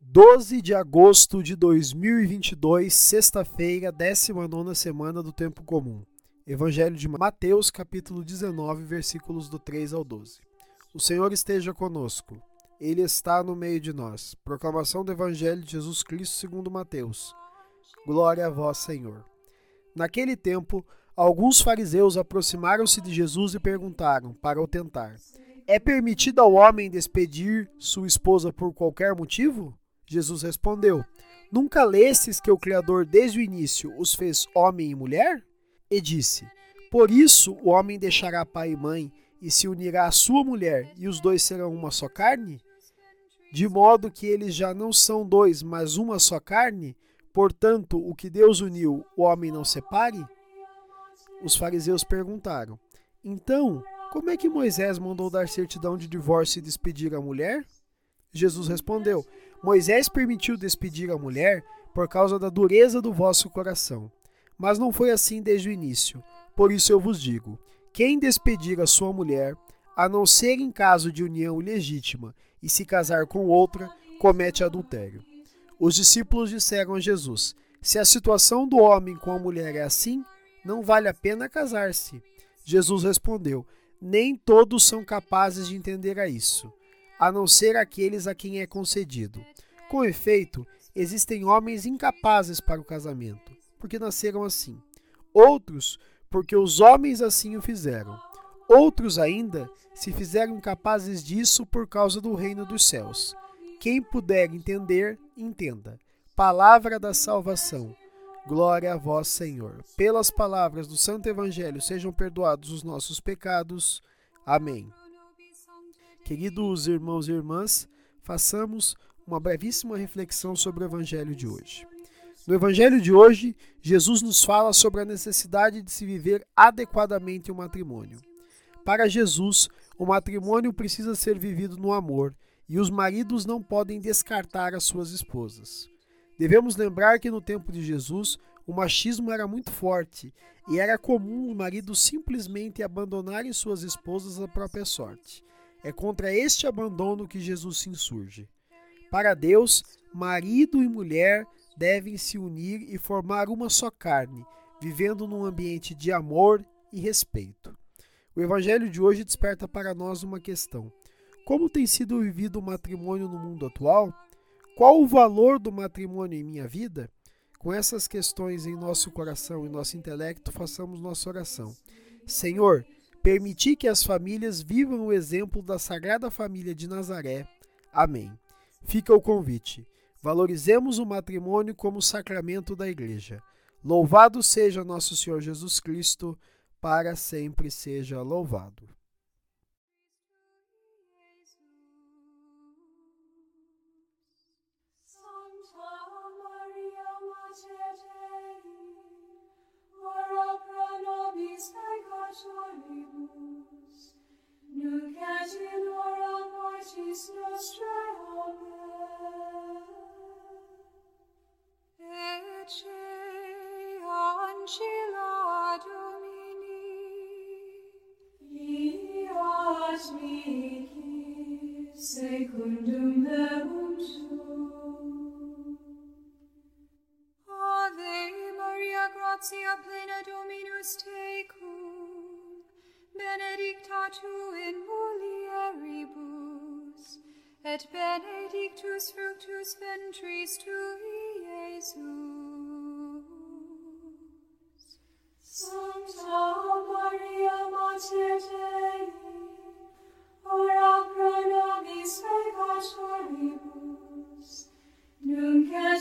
12 de agosto de 2022, sexta-feira, 19 semana do Tempo Comum. Evangelho de Mateus, capítulo 19, versículos do 3 ao 12. O Senhor esteja conosco. Ele está no meio de nós. Proclamação do Evangelho de Jesus Cristo segundo Mateus. Glória a vós, Senhor. Naquele tempo, alguns fariseus aproximaram-se de Jesus e perguntaram, para o tentar: É permitido ao homem despedir sua esposa por qualquer motivo? Jesus respondeu: Nunca lestes que o Criador desde o início os fez homem e mulher? E disse: Por isso o homem deixará pai e mãe e se unirá à sua mulher, e os dois serão uma só carne? De modo que eles já não são dois, mas uma só carne? Portanto, o que Deus uniu, o homem não separe? Os fariseus perguntaram: Então, como é que Moisés mandou dar certidão de divórcio e despedir a mulher? Jesus respondeu: Moisés permitiu despedir a mulher por causa da dureza do vosso coração. Mas não foi assim desde o início. Por isso eu vos digo: quem despedir a sua mulher, a não ser em caso de união ilegítima, e se casar com outra, comete adultério. Os discípulos disseram a Jesus: Se a situação do homem com a mulher é assim, não vale a pena casar-se. Jesus respondeu: Nem todos são capazes de entender a isso a não ser aqueles a quem é concedido. Com efeito, existem homens incapazes para o casamento, porque nasceram assim. Outros, porque os homens assim o fizeram. Outros ainda se fizeram incapazes disso por causa do reino dos céus. Quem puder entender, entenda. Palavra da salvação. Glória a vós, Senhor. Pelas palavras do Santo Evangelho sejam perdoados os nossos pecados. Amém. Queridos irmãos e irmãs, façamos uma brevíssima reflexão sobre o Evangelho de hoje. No Evangelho de hoje, Jesus nos fala sobre a necessidade de se viver adequadamente o matrimônio. Para Jesus, o matrimônio precisa ser vivido no amor e os maridos não podem descartar as suas esposas. Devemos lembrar que no tempo de Jesus, o machismo era muito forte e era comum os maridos simplesmente abandonarem suas esposas à própria sorte. É contra este abandono que Jesus se insurge. Para Deus, marido e mulher devem se unir e formar uma só carne, vivendo num ambiente de amor e respeito. O evangelho de hoje desperta para nós uma questão: como tem sido vivido o matrimônio no mundo atual? Qual o valor do matrimônio em minha vida? Com essas questões em nosso coração e nosso intelecto, façamos nossa oração. Senhor, Permitir que as famílias vivam o exemplo da Sagrada Família de Nazaré. Amém. Fica o convite. Valorizemos o matrimônio como sacramento da Igreja. Louvado seja nosso Senhor Jesus Cristo, para sempre seja louvado. Sancta Maria Mater Dei,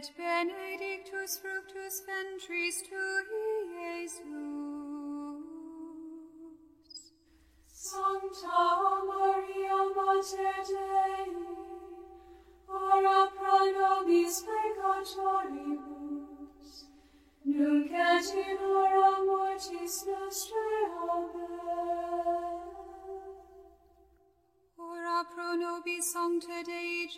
et benedictus fructus ventris tui, Iesus. Sancta Maria, Mater Dei, ora pro nobis peccatoribus, nunc et in hora mortis nostrae. Amen. Ora pro nobis Sancta Dei in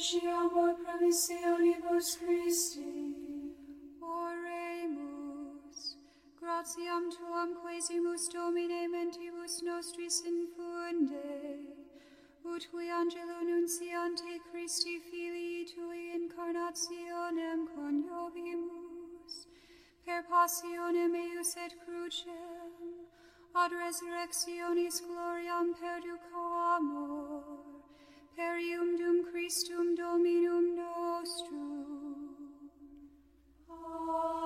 efficiamur promissionibus Christi. Oremus, gratiam tuam quesimus Domine mentibus nostris infunde, ut qui angelo nunciante Christi filii tui incarnationem coniovimus, per passionem eius et crucem, ad resurrectionis gloriam perducamur, per ium dum Christum Dominum nostrum. Amen.